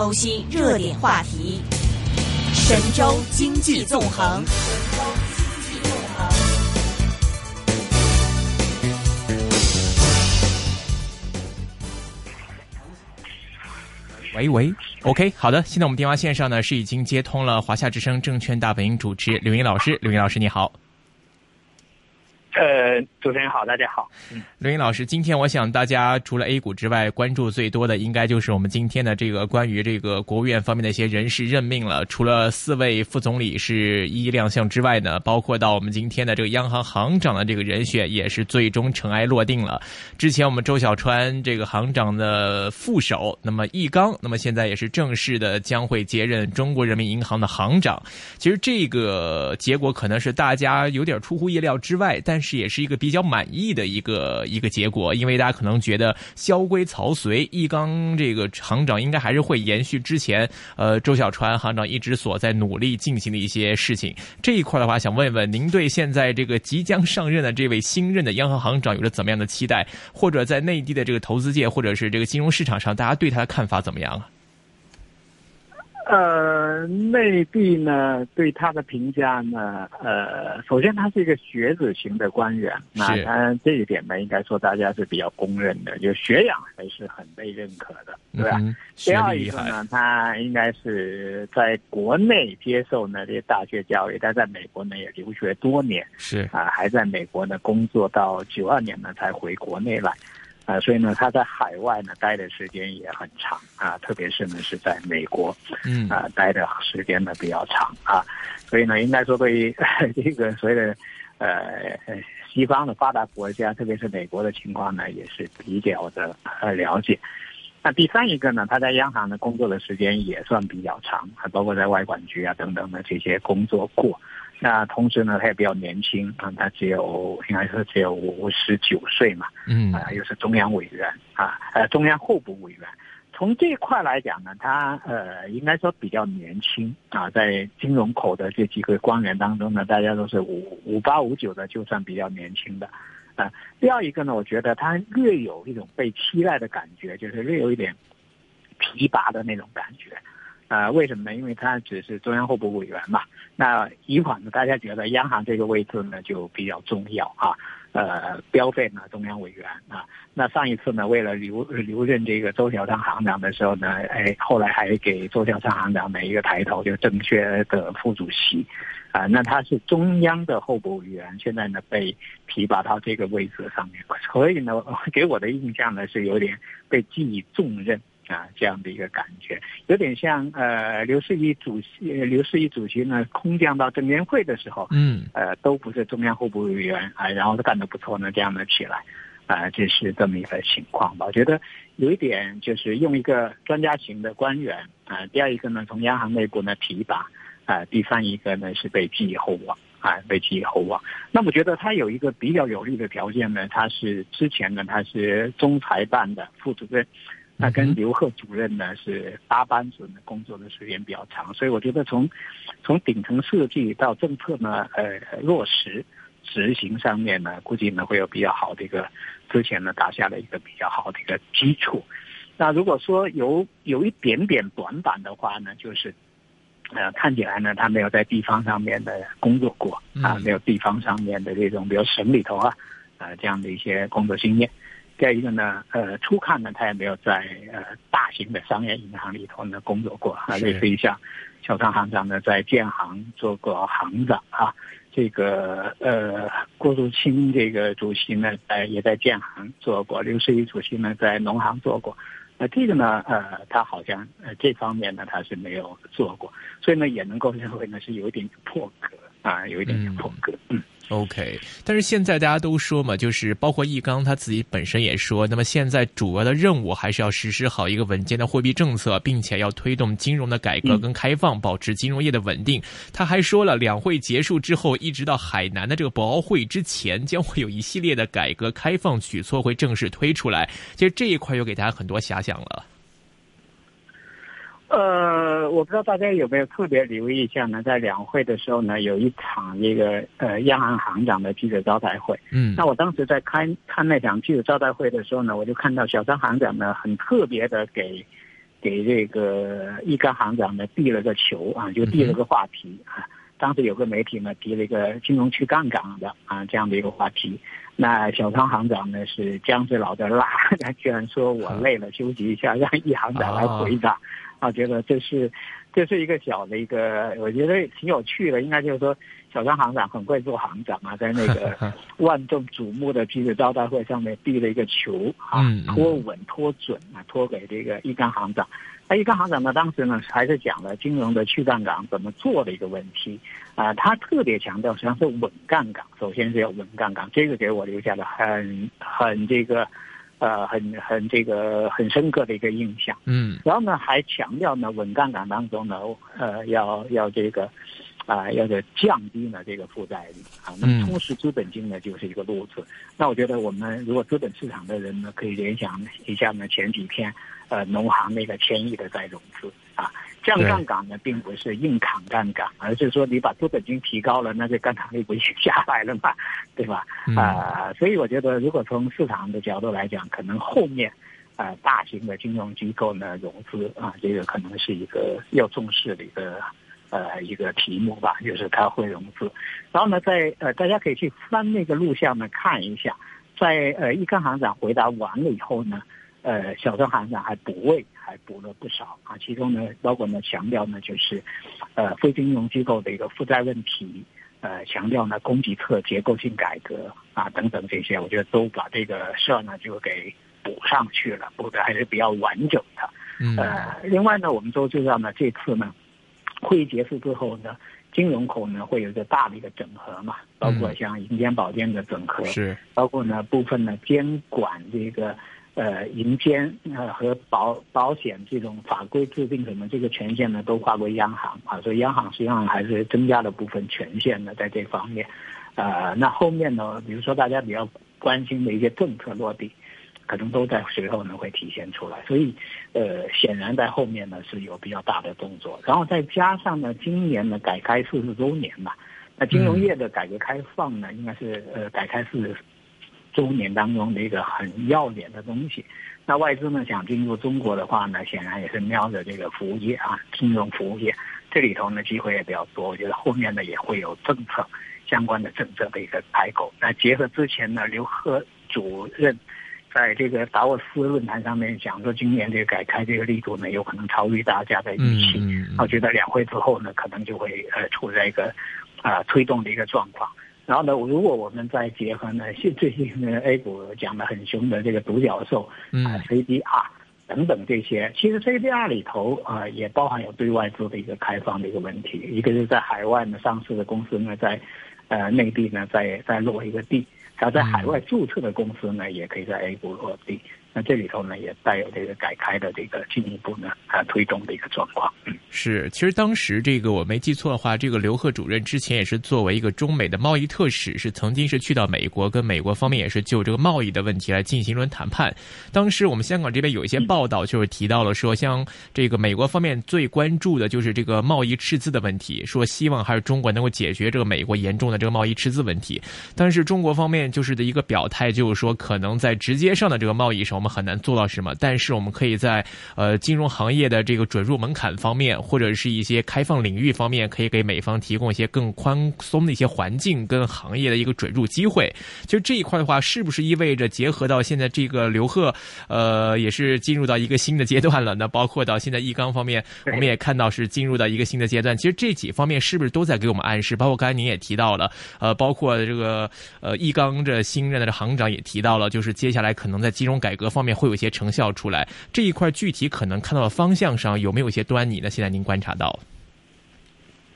剖析热点话题。神州经济纵横。喂喂，OK，好的，现在我们电话线上呢是已经接通了华夏之声证券大本营主持刘英老师，刘英老师你好。呃，主持人好，大家好。嗯，刘英老师，今天我想大家除了 A 股之外，关注最多的应该就是我们今天的这个关于这个国务院方面的一些人事任命了。除了四位副总理是一一亮相之外呢，包括到我们今天的这个央行行长的这个人选也是最终尘埃落定了。之前我们周小川这个行长的副手，那么易纲，那么现在也是正式的将会接任中国人民银行的行长。其实这个结果可能是大家有点出乎意料之外，但。是也是一个比较满意的一个一个结果，因为大家可能觉得萧规曹随，易纲这个行长应该还是会延续之前呃周小川行长一直所在努力进行的一些事情。这一块的话，想问问您对现在这个即将上任的这位新任的央行行长有着怎么样的期待？或者在内地的这个投资界或者是这个金融市场上，大家对他的看法怎么样啊？呃，内地呢对他的评价呢，呃，首先他是一个学子型的官员，那当然这一点呢，应该说大家是比较公认的，就学养还是很被认可的，对吧？第二一个呢，他应该是在国内接受呢这些大学教育，但在美国呢也留学多年，是啊，还在美国呢工作到九二年呢才回国内来。啊，所以呢，他在海外呢待的时间也很长啊，特别是呢是在美国，嗯啊待的时间呢比较长啊，所以呢，应该说对于这个所谓的呃西方的发达国家，特别是美国的情况呢，也是比较的呃了解。那第三一个呢，他在央行呢工作的时间也算比较长，还包括在外管局啊等等的这些工作过。那同时呢，他也比较年轻啊，他只有应该说只有五十九岁嘛，嗯啊，又是中央委员啊，呃，中央候补委员。从这一块来讲呢，他呃，应该说比较年轻啊，在金融口的这几个官员当中呢，大家都是五五八五九的，就算比较年轻的啊。第二一个呢，我觉得他略有一种被期待的感觉，就是略有一点提拔的那种感觉。呃，为什么呢？因为他只是中央候补委员嘛。那以往呢，大家觉得央行这个位置呢就比较重要啊。呃，标配呢中央委员啊。那上一次呢，为了留留任这个周小川行长的时候呢，哎，后来还给周小川行长的一个抬头，就正确的副主席啊。那他是中央的候补委员，现在呢被提拔到这个位置上面，所以呢，给我的印象呢是有点被寄予重任。啊，这样的一个感觉，有点像呃，刘士一主席，刘士一主席呢，空降到证监会的时候，嗯，呃，都不是中央候补委员啊，然后他干得不错呢，这样的起来，啊，这是这么一个情况吧？我觉得有一点就是用一个专家型的官员啊，第二一个呢，从央行内部呢提拔啊，第三一个呢是被寄予厚望啊，被寄予厚望。那我觉得他有一个比较有利的条件呢，他是之前呢他是中财办的副主任。那跟刘鹤主任呢是搭班子呢，工作的时间比较长，所以我觉得从从顶层设计到政策呢，呃落实执行上面呢，估计呢会有比较好的一个之前呢打下了一个比较好的一个基础。那如果说有有一点点短板的话呢，就是呃看起来呢他没有在地方上面的工作过啊，没有地方上面的这种比如省里头啊啊这样的一些工作经验。第二一个呢，呃，初看呢，他也没有在呃大型的商业银行里头呢工作过啊，类似于像小张行长呢，在建行做过行长啊，这个呃郭树清这个主席呢，呃也在建行做过，刘士一主席呢在农行做过，那这个呢，呃，他好像呃这方面呢他是没有做过，所以呢也能够认为呢是有一点破格啊，有一点点破格，嗯。OK，但是现在大家都说嘛，就是包括易纲他自己本身也说，那么现在主要的任务还是要实施好一个稳健的货币政策，并且要推动金融的改革跟开放，保持金融业的稳定。他还说了，两会结束之后，一直到海南的这个博鳌会之前，将会有一系列的改革开放举措会正式推出来。其实这一块又给大家很多遐想了。呃，我不知道大家有没有特别留意一下呢？在两会的时候呢，有一场那个呃央行行长的记者招待会。嗯，那我当时在看看那场记者招待会的时候呢，我就看到小张行长呢很特别的给给这个易纲行长呢递了个球啊，就递了个话题啊。当时有个媒体呢提了一个金融去杠杆的啊这样的一个话题，那小张行长呢是姜子老的辣，他居然说我累了休息一下，让易行长来回答，啊，觉得这是这是一个小的一个，我觉得挺有趣的，应该就是说小张行长很会做行长啊，在那个 万众瞩目的记者招待会上面递了一个球啊，托稳托准啊，托给这个易纲行长。那一干行长呢，当时呢还是讲了金融的去杠杆怎么做的一个问题，啊，他特别强调实际上是稳杠杆，首先是要稳杠杆，这个给我留下了很很这个，呃，很很这个很深刻的一个印象。嗯，然后呢还强调呢稳杠杆当中呢，呃，要要这个。啊，要这降低呢这个负债率啊，那么充实资本金呢就是一个路子。那我觉得我们如果资本市场的人呢，可以联想一下呢前几天，呃，农行那个千亿的再融资啊，降杠杆呢并不是硬扛杠杆，而是说你把资本金提高了，那这杠杆率不就下来了嘛，对吧？啊，所以我觉得如果从市场的角度来讲，可能后面啊大型的金融机构呢融资啊，这个可能是一个要重视的一个。呃，一个题目吧，就是他会融资，然后呢，在呃，大家可以去翻那个录像呢看一下，在呃，易纲行长回答完了以后呢，呃，小张行长还补位，还补了不少啊，其中呢，包括呢强调呢就是，呃，非金融机构的一个负债问题，呃，强调呢供给侧结构性改革啊等等这些，我觉得都把这个事儿呢就给补上去了，补的还是比较完整的。呃，另外呢，我们都知道呢，这次呢。会议结束之后呢，金融口呢会有一个大的一个整合嘛，包括像银监保监的整合，是包括呢部分呢监管这个呃银监呃和保保险这种法规制定什么这个权限呢都划归央行啊，所以央行实际上还是增加了部分权限的在这方面，呃，那后面呢，比如说大家比较关心的一些政策落地。可能都在随后呢会体现出来，所以，呃，显然在后面呢是有比较大的动作，然后再加上呢，今年呢改开四十周年嘛，那金融业的改革开放呢，应该是呃改开四十周年当中的一个很要点的东西。那外资呢想进入中国的话呢，显然也是瞄着这个服务业啊，金融服务业这里头呢机会也比较多。我觉得后面呢也会有政策相关的政策的一个开口。那结合之前呢，刘鹤主任。在这个达沃斯论坛上面讲说，今年这个改开这个力度呢，有可能超于大家的预期。我觉得两会之后呢，可能就会呃处在一个啊推动的一个状况。然后呢，如果我们再结合呢，现最近呢 A 股讲的很凶的这个独角兽啊 CDR 等等这些，其实 CDR 里头啊也包含有对外资的一个开放的一个问题。一个是在海外呢上市的公司呢，在呃内地呢再再落一个地。然后在海外注册的公司呢，也可以在 A 股落地。那这里头呢，也带有这个改开的这个进一步呢啊推动的一个状况。嗯，是。其实当时这个我没记错的话，这个刘鹤主任之前也是作为一个中美的贸易特使，是曾经是去到美国，跟美国方面也是就这个贸易的问题来进行一轮谈判。当时我们香港这边有一些报道，就是提到了说，像这个美国方面最关注的就是这个贸易赤字的问题，说希望还是中国能够解决这个美国严重的这个贸易赤字问题。但是中国方面就是的一个表态，就是说可能在直接上的这个贸易上。我们很难做到什么，但是我们可以在呃金融行业的这个准入门槛方面，或者是一些开放领域方面，可以给美方提供一些更宽松的一些环境跟行业的一个准入机会。就这一块的话，是不是意味着结合到现在这个刘鹤，呃，也是进入到一个新的阶段了？那包括到现在易纲方面，我们也看到是进入到一个新的阶段。其实这几方面是不是都在给我们暗示？包括刚才您也提到了，呃，包括这个呃易纲这新任的行长也提到了，就是接下来可能在金融改革。方面会有一些成效出来，这一块具体可能看到的方向上有没有一些端倪呢？现在您观察到？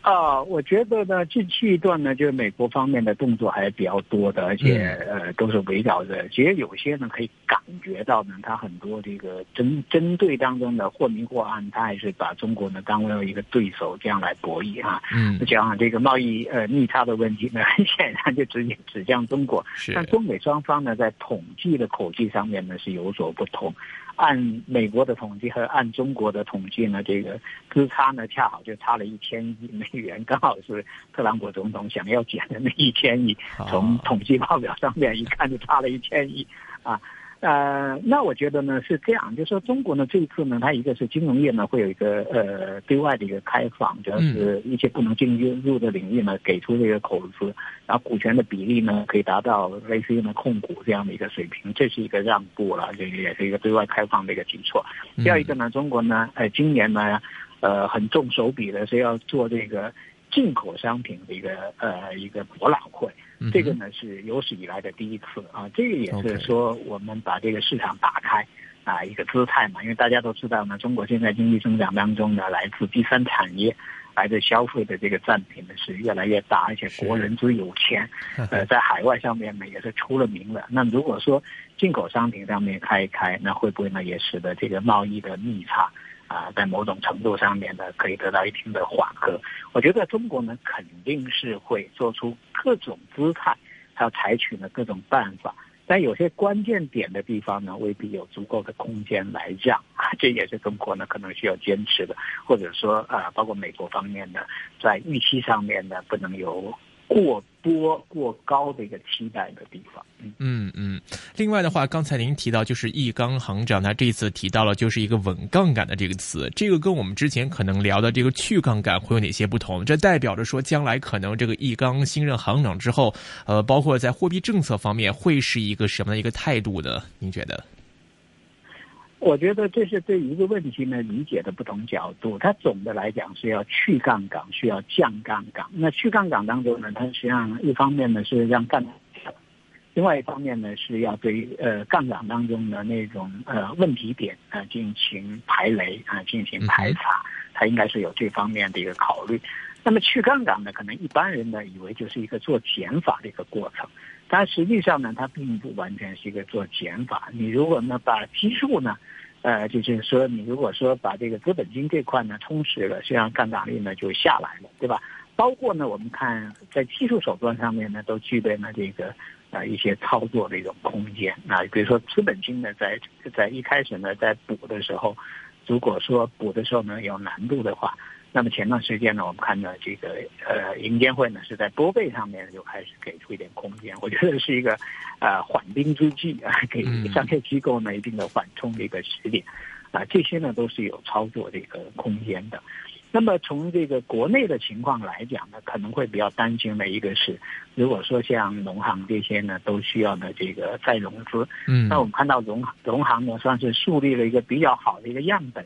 啊，我觉得呢，近期一段呢，就是美国方面的动作还是比较多的，而且呃，都是围绕着。其实有些呢，可以感觉到呢，他很多这个针针对当中的或明或暗，他还是把中国呢当为一个对手这样来博弈啊。嗯，讲这个贸易呃逆差的问题呢，很显然就直接指向中国。是，但中美双方呢，在统计的口径上面呢是有所不同。按美国的统计和按中国的统计呢，这个资差呢恰好就差了一千亿美元，刚好是特朗普总统想要减的那一千亿。从统计报表上面一看，就差了一千亿啊。呃，那我觉得呢是这样，就是说中国呢这一次呢，它一个是金融业呢会有一个呃对外的一个开放，主要是一些不能进入的领域呢给出这个口子，然后股权的比例呢可以达到类似于呢控股这样的一个水平，这是一个让步了，这也是一个对外开放的一个举措。第二一个呢，中国呢，呃，今年呢，呃，很重手笔的是要做这个进口商品的一个呃一个博览会。这个呢是有史以来的第一次啊，这个也是说我们把这个市场打开啊一个姿态嘛，因为大家都知道呢，中国现在经济增长当中呢，来自第三产业、来自消费的这个占比呢是越来越大，而且国人之有钱，呃，在海外上面呢也是出了名的。那如果说进口商品上面开一开，那会不会呢也使得这个贸易的逆差？啊，在某种程度上面呢，可以得到一定的缓和。我觉得中国呢，肯定是会做出各种姿态，还要采取呢各种办法。但有些关键点的地方呢，未必有足够的空间来让啊，这也是中国呢可能需要坚持的，或者说啊，包括美国方面呢，在预期上面呢，不能有。过多过高的一个期待的地方。嗯嗯，另外的话，刚才您提到就是易纲行长，他这次提到了就是一个稳杠杆的这个词，这个跟我们之前可能聊的这个去杠杆会有哪些不同？这代表着说，将来可能这个易纲新任行长之后，呃，包括在货币政策方面会是一个什么样的一个态度呢？您觉得？我觉得这是对一个问题呢理解的不同角度。它总的来讲是要去杠杆，需要降杠杆。那去杠杆当中呢，它实际上一方面呢是让杠杆另外一方面呢是要对呃杠杆当中的那种呃问题点啊进行排雷啊进行排查，它应该是有这方面的一个考虑。那么去杠杆呢，可能一般人呢以为就是一个做减法的一个过程，但实际上呢，它并不完全是一个做减法。你如果呢把基数呢呃，就是说，你如果说把这个资本金这块呢充实了，实际上杠杆率呢就下来了，对吧？包括呢，我们看在技术手段上面呢，都具备了这个呃一些操作的一种空间啊。比如说资本金呢，在在一开始呢，在补的时候，如果说补的时候呢有难度的话。那么前段时间呢，我们看到这个呃银监会呢是在拨备上面就开始给出一点空间，我觉得是一个呃缓兵之计啊，给商业机构呢一定的缓冲的一个时点啊，这些呢都是有操作这个空间的。那么从这个国内的情况来讲呢，可能会比较担心的一个是，如果说像农行这些呢都需要呢这个再融资，嗯，那我们看到农农行呢算是树立了一个比较好的一个样本。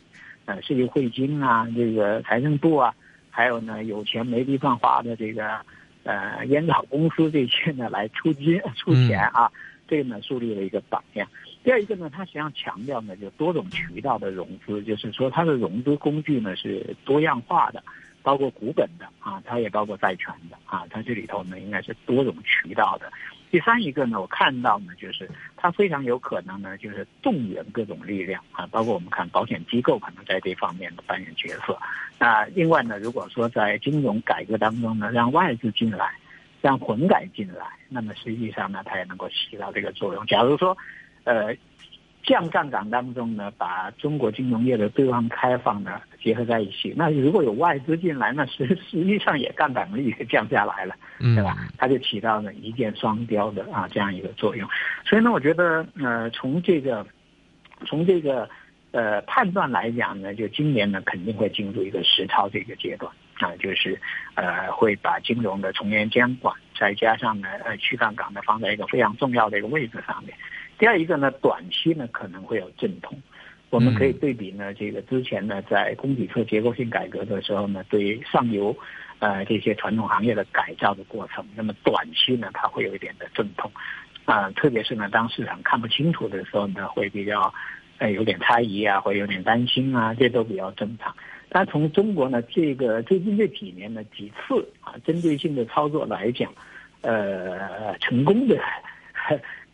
呃，世界汇金啊，这个财政部啊，还有呢，有钱没地方花的这个呃烟草公司这些呢，来出金出钱啊，这个呢树立了一个榜样。第二一个呢，它实际上强调呢，就多种渠道的融资，就是说它的融资工具呢是多样化的，包括股本的啊，它也包括债权的啊，它这里头呢应该是多种渠道的。第三一个呢，我看到呢，就是它非常有可能呢，就是动员各种力量啊，包括我们看保险机构可能在这方面的扮演角色。那另外呢，如果说在金融改革当中呢，让外资进来，让混改进来，那么实际上呢，它也能够起到这个作用。假如说，呃。降杠杆当中呢，把中国金融业的对外开放呢结合在一起，那如果有外资进来，那实 实际上也杠杆率也降下来了，对吧？它就起到了一箭双雕的啊这样一个作用。所以呢，我觉得呃，从这个从这个呃判断来讲呢，就今年呢肯定会进入一个实操这个阶段啊，就是呃会把金融的从严监管，再加上呢呃去杠杆呢放在一个非常重要的一个位置上面。第二一个呢，短期呢可能会有阵痛，我们可以对比呢，这个之前呢在供给侧结构性改革的时候呢，对于上游，呃这些传统行业的改造的过程，那么短期呢它会有一点的阵痛，啊，特别是呢当市场看不清楚的时候呢，会比较，呃有点猜疑啊，会有点担心啊，这都比较正常。但从中国呢这个最近这几年呢几次啊针对性的操作来讲，呃成功的。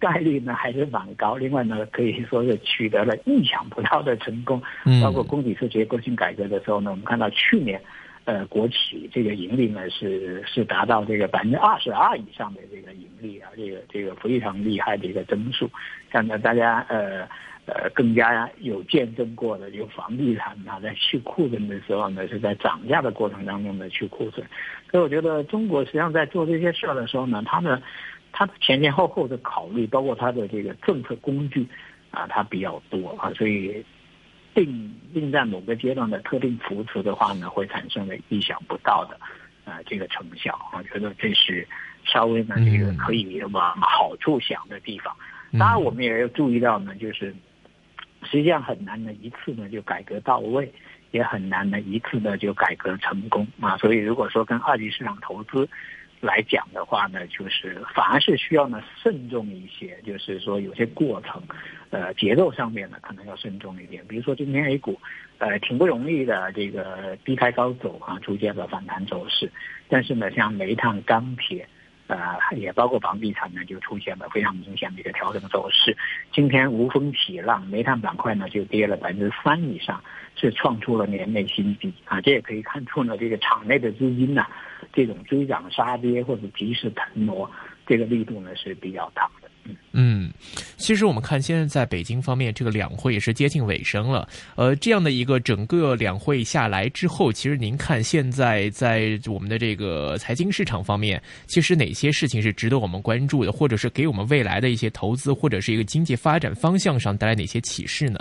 概率呢还是蛮高，另外呢可以说是取得了意想不到的成功，包括供给侧结构性改革的时候呢，我们看到去年，呃，国企这个盈利呢是是达到这个百分之二十二以上的这个盈利啊，这个这个非常厉害的一个增速，看到大家呃呃更加有见证过的，有房地产它在去库存的时候呢是在涨价的过程当中呢去库存，所以我觉得中国实际上在做这些事儿的时候呢，它的。它前前后后的考虑，包括它的这个政策工具，啊，它比较多啊，所以定定在某个阶段的特定扶持的话呢，会产生了意想不到的啊这个成效我，觉得这是稍微呢这个可以往好处想的地方。当然，我们也要注意到呢，就是实际上很难呢一次呢就改革到位，也很难呢一次呢就改革成功啊。所以如果说跟二级市场投资，来讲的话呢，就是反而是需要呢慎重一些，就是说有些过程，呃，节奏上面呢可能要慎重一点。比如说今天 A 股，呃，挺不容易的，这个低开高走啊，出现了反弹走势。但是呢，像煤炭、钢铁，呃，也包括房地产呢，就出现了非常明显的一个调整走势。今天无风起浪，煤炭板块呢就跌了百分之三以上，是创出了年内新低啊。这也可以看出呢，这个场内的资金呢。这种追涨杀跌或者及时腾挪，这个力度呢是比较大的。嗯，其实我们看现在在北京方面，这个两会也是接近尾声了。呃，这样的一个整个两会下来之后，其实您看现在在我们的这个财经市场方面，其实哪些事情是值得我们关注的，或者是给我们未来的一些投资或者是一个经济发展方向上带来哪些启示呢？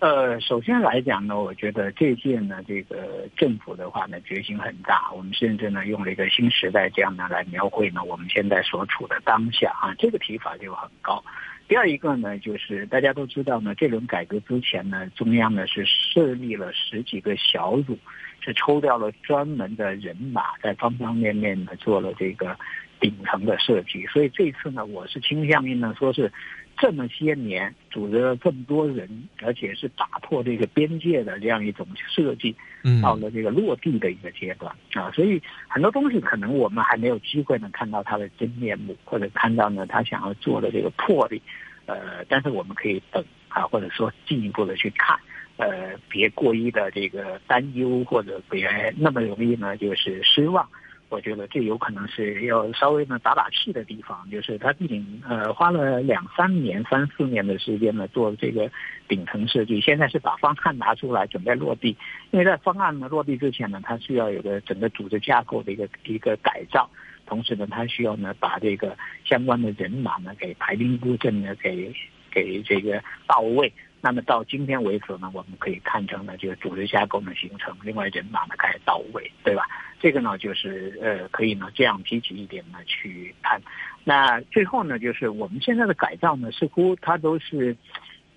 呃，首先来讲呢，我觉得这届呢，这个政府的话呢，决心很大。我们甚至呢，用了一个新时代这样的来描绘呢，我们现在所处的当下啊，这个提法就很高。第二一个呢，就是大家都知道呢，这轮改革之前呢，中央呢是设立了十几个小组，是抽调了专门的人马，在方方面面呢做了这个顶层的设计。所以这次呢，我是倾向于呢，说是。这么些年组织了这么多人，而且是打破这个边界的这样一种设计，到了这个落地的一个阶段啊，所以很多东西可能我们还没有机会能看到它的真面目，或者看到呢他想要做的这个魄力，呃，但是我们可以等啊，或者说进一步的去看，呃，别过于的这个担忧，或者别那么容易呢就是失望。我觉得这有可能是要稍微呢打打气的地方，就是他毕竟呃花了两三年、三四年的时间呢做这个顶层设计，现在是把方案拿出来准备落地。因为在方案呢落地之前呢，它需要有个整个组织架构的一个一个改造，同时呢，它需要呢把这个相关的人马呢给排兵布阵呢给给这个到位。那么到今天为止呢，我们可以看成呢，这个组织架构的形成，另外人马呢开始到位，对吧？这个呢，就是呃，可以呢这样积极一点呢去看。那最后呢，就是我们现在的改造呢，似乎它都是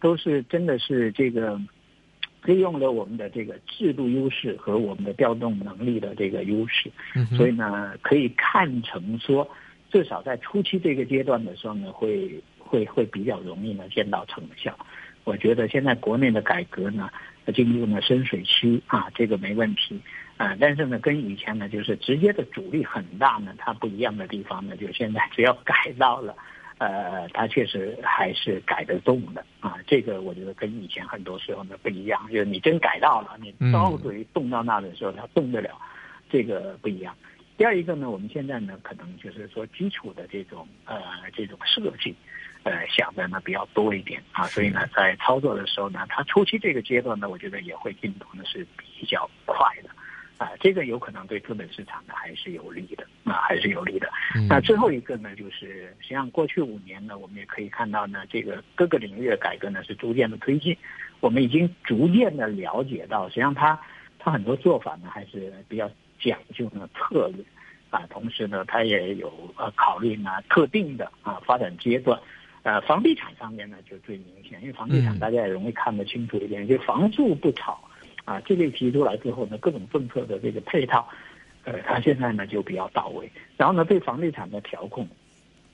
都是真的是这个 利用了我们的这个制度优势和我们的调动能力的这个优势，所以呢，可以看成说，至少在初期这个阶段的时候呢，会会会比较容易呢见到成效。我觉得现在国内的改革呢，进入了深水区啊，这个没问题啊。但是呢，跟以前呢，就是直接的阻力很大呢，它不一样的地方呢，就现在只要改到了，呃，它确实还是改得动的啊。这个我觉得跟以前很多时候呢不一样，就是你真改到了，你到嘴动到那的时候，它动得了，这个不一样。第二一个呢，我们现在呢，可能就是说基础的这种呃这种设计。呃，想的呢比较多一点啊，所以呢，在操作的时候呢，它初期这个阶段呢，我觉得也会进度呢是比较快的，啊，这个有可能对资本市场呢还是有利的，啊，还是有利的。那最后一个呢，就是实际上过去五年呢，我们也可以看到呢，这个各个领域的改革呢是逐渐的推进，我们已经逐渐的了解到，实际上它它很多做法呢还是比较讲究呢策略，啊，同时呢，它也有呃考虑呢特定的啊发展阶段。呃，房地产上面呢就最明显，因为房地产大家也容易看得清楚一点，就房住不炒，啊，这类提出来之后呢，各种政策的这个配套，呃，它现在呢就比较到位。然后呢，对房地产的调控，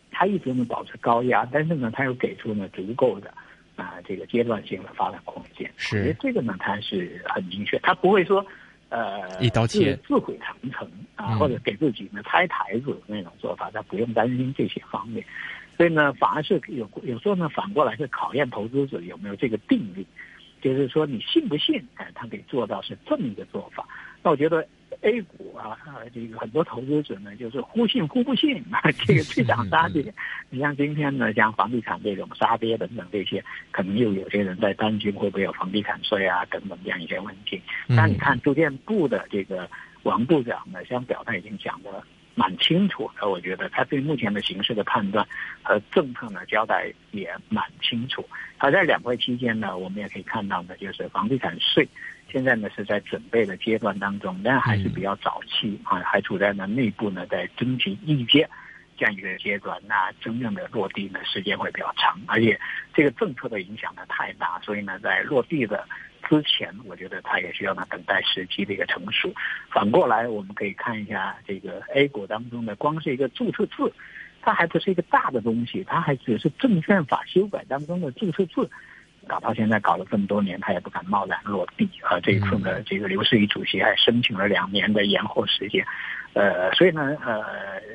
它一直呢保持高压，但是呢，它又给出呢足够的啊这个阶段性的发展空间。是这个呢，它是很明确，它不会说呃一刀切自毁长城啊，或者给自己呢拆台子那种做法，它不用担心这些方面。所以呢，反而是有有时候呢，反过来是考验投资者有没有这个定力，就是说你信不信？哎，他可以做到是这么一个做法。那我觉得 A 股啊，啊，这个很多投资者呢，就是忽信忽不信 啊，这个去涨杀跌。你像今天呢，像房地产这种杀跌等等这些，可能又有些人在担心会不会有房地产税啊等等这样一些问题。但你看住建部的这个王部长呢，像表态已经讲的。蛮清楚的，我觉得他对目前的形势的判断和政策呢交代也蛮清楚。好在两会期间呢，我们也可以看到呢，就是房地产税现在呢是在准备的阶段当中，但还是比较早期啊，还处在呢内部呢在征集意见这样一个阶段。那真正的落地呢时间会比较长，而且这个政策的影响呢太大，所以呢在落地的。之前，我觉得它也需要呢等待时机的一个成熟。反过来，我们可以看一下这个 A 股当中的，光是一个注册制，它还不是一个大的东西，它还只是证券法修改当中的注册制。搞到现在搞了这么多年，他也不敢贸然落地啊！这一次呢，这个刘士余主席还申请了两年的延后时间，呃，所以呢，呃，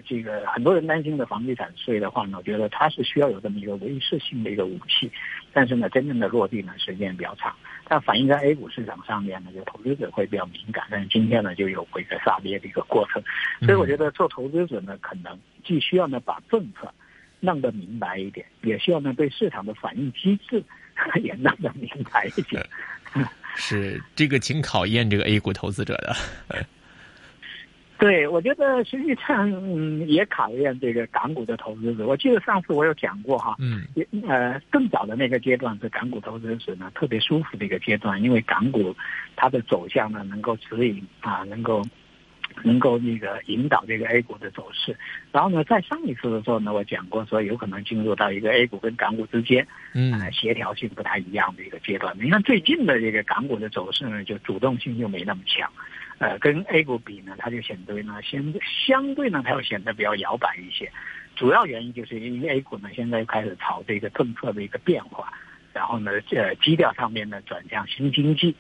这个很多人担心的房地产税的话呢，我觉得它是需要有这么一个威慑性的一个武器，但是呢，真正的落地呢时间比较长，但反映在 A 股市场上面呢，就投资者会比较敏感，但是今天呢就有回个杀跌的一个过程，所以我觉得做投资者呢，可能既需要呢把政策弄得明白一点，也需要呢对市场的反应机制。也弄得明白一点，是这个挺考验这个 A 股投资者的。对，我觉得实际上嗯也考验这个港股的投资者。我记得上次我有讲过哈，嗯，也呃更早的那个阶段是港股投资者呢特别舒服的一个阶段，因为港股它的走向呢能够指引啊，能够。能够那个引导这个 A 股的走势，然后呢，在上一次的时候呢，我讲过说有可能进入到一个 A 股跟港股之间，嗯，协调性不太一样的一个阶段。你看最近的这个港股的走势呢，就主动性就没那么强，呃，跟 A 股比呢，它就显得呢，相相对呢，它又显得比较摇摆一些。主要原因就是因为 A 股呢，现在开始朝这个政策的一个变化，然后呢，呃，基调上面呢转向新经济。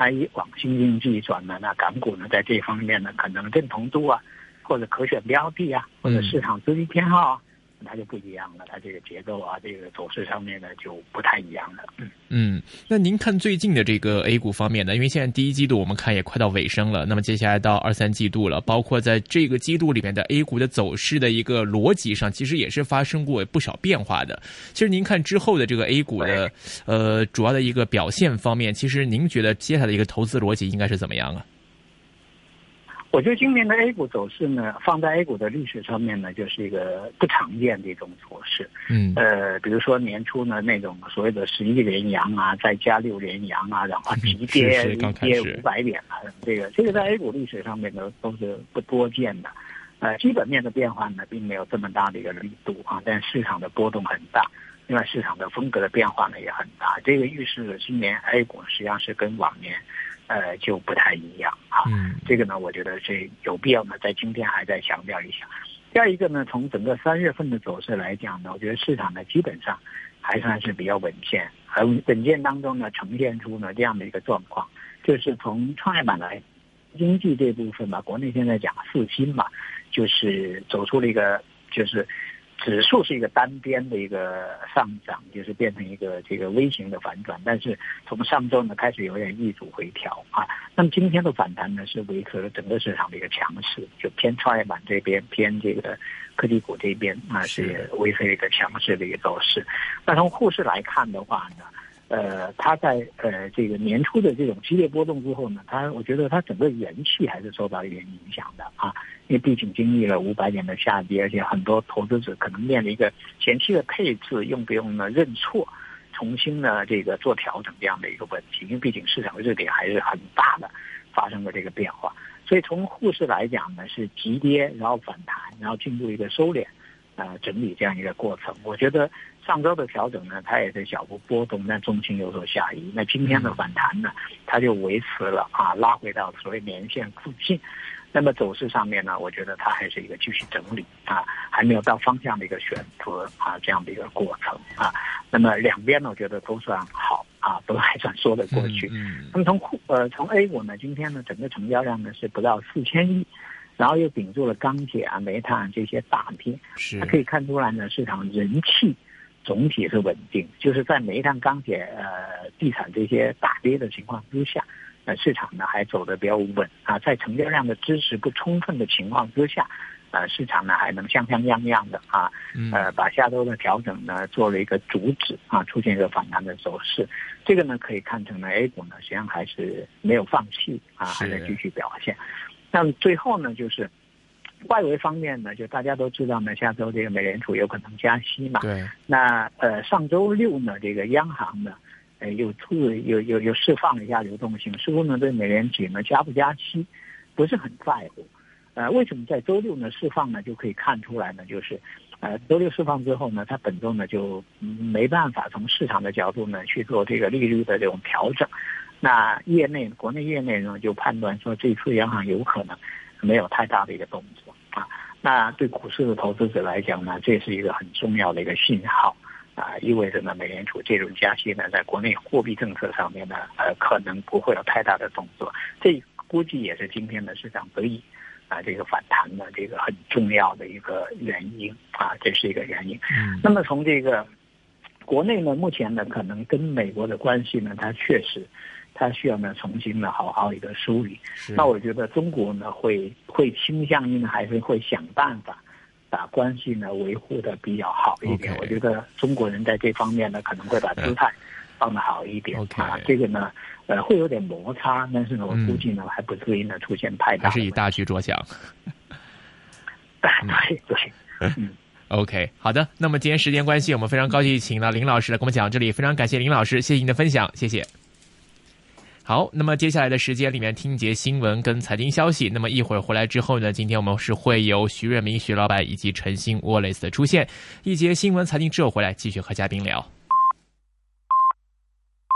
它以往新经济转呢，那港股呢，在这方面呢，可能认同度啊，或者可选标的啊，或者市场资金偏好啊。它就不一样了，它这个结构啊，这个走势上面呢就不太一样了。嗯嗯，那您看最近的这个 A 股方面呢？因为现在第一季度我们看也快到尾声了，那么接下来到二三季度了，包括在这个季度里面的 A 股的走势的一个逻辑上，其实也是发生过不少变化的。其实您看之后的这个 A 股的呃主要的一个表现方面，其实您觉得接下来的一个投资逻辑应该是怎么样啊？我觉得今年的 A 股走势呢，放在 A 股的历史上面呢，就是一个不常见的一种走势。嗯，呃，比如说年初呢那种所谓的十一连阳啊，再加六连阳啊，然后急跌跌五百点啊，这个这个在 A 股历史上面呢都是不多见的。呃，基本面的变化呢并没有这么大的一个力度啊，但市场的波动很大，另外市场的风格的变化呢也很大。这个预示着今年 A 股实际上是跟往年。呃，就不太一样啊。这个呢，我觉得是有必要呢，在今天还在强调一下。第二一个呢，从整个三月份的走势来讲呢，我觉得市场呢基本上还算是比较稳健，而稳健当中呢，呈现出呢这样的一个状况，就是从创业板来经济这部分吧，国内现在讲四新嘛，就是走出了一个就是。指数是一个单边的一个上涨，就是变成一个这个微型的反转，但是从上周呢开始有点易主回调啊。那么今天的反弹呢是维持了整个市场的一个强势，就偏创业板这边，偏这个科技股这边啊是维持一个强势的一个走势。那从沪市来看的话呢？呃，它在呃这个年初的这种激烈波动之后呢，它我觉得它整个元气还是受到一点影响的啊，因为毕竟经历了五百点的下跌，而且很多投资者可能面临一个前期的配置用不用呢认错，重新呢这个做调整这样的一个问题，因为毕竟市场热点还是很大的，发生了这个变化，所以从沪市来讲呢是急跌，然后反弹，然后进入一个收敛。呃，整理这样一个过程，我觉得上周的调整呢，它也是小幅波动，但中心有所下移。那今天的反弹呢，它就维持了啊，拉回到所谓年线附近。那么走势上面呢，我觉得它还是一个继续整理啊，还没有到方向的一个选择啊，这样的一个过程啊。那么两边呢，我觉得都算好啊，都还算说得过去。嗯那么从呃从 A 股呢，今天呢整个成交量呢是不到四千亿。然后又顶住了钢铁啊、煤炭这些大跌，是可以看出来呢，市场人气总体是稳定。就是在煤炭、钢铁、呃、地产这些大跌的情况之下，呃，市场呢还走得比较稳啊。在成交量的支持不充分的情况之下，呃，市场呢还能像像样样的啊，呃，把下周的调整呢做了一个阻止啊，出现一个反弹的走势。这个呢可以看成呢 A 股呢实际上还是没有放弃啊，还在继续表现。那最后呢，就是外围方面呢，就大家都知道呢，下周这个美联储有可能加息嘛。对。那呃，上周六呢，这个央行呢，呃，又出又又又释放了一下流动性，似乎呢对美联储呢加不加息不是很在乎。呃，为什么在周六呢释放呢？就可以看出来呢，就是呃，周六释放之后呢，它本周呢就没办法从市场的角度呢去做这个利率的这种调整。那业内国内业内呢就判断说，这次央行有可能没有太大的一个动作啊。那对股市的投资者来讲呢，这是一个很重要的一个信号啊，意味着呢，美联储这种加息呢，在国内货币政策上面呢，呃，可能不会有太大的动作。这估计也是今天的市场得以啊这个反弹的这个很重要的一个原因啊，这是一个原因。那么从这个国内呢，目前呢，可能跟美国的关系呢，它确实。他需要呢重新呢好好一个梳理，那我觉得中国呢会会倾向于呢还是会想办法把关系呢维护的比较好一点。我觉得中国人在这方面呢可能会把姿态放的好一点啊。这个呢呃会有点摩擦，但是呢我估计呢还不至于呢出现太大。还是以大局着想。对 对，嗯，OK，好的。那么今天时间关系，我们非常高兴请到林老师来跟我们讲这里，非常感谢林老师，谢谢您的分享，谢谢。好，那么接下来的时间里面听节新闻跟财经消息。那么一会儿回来之后呢，今天我们是会有徐瑞明徐老板以及陈星 Wallace 的出现。一节新闻财经之后回来继续和嘉宾聊。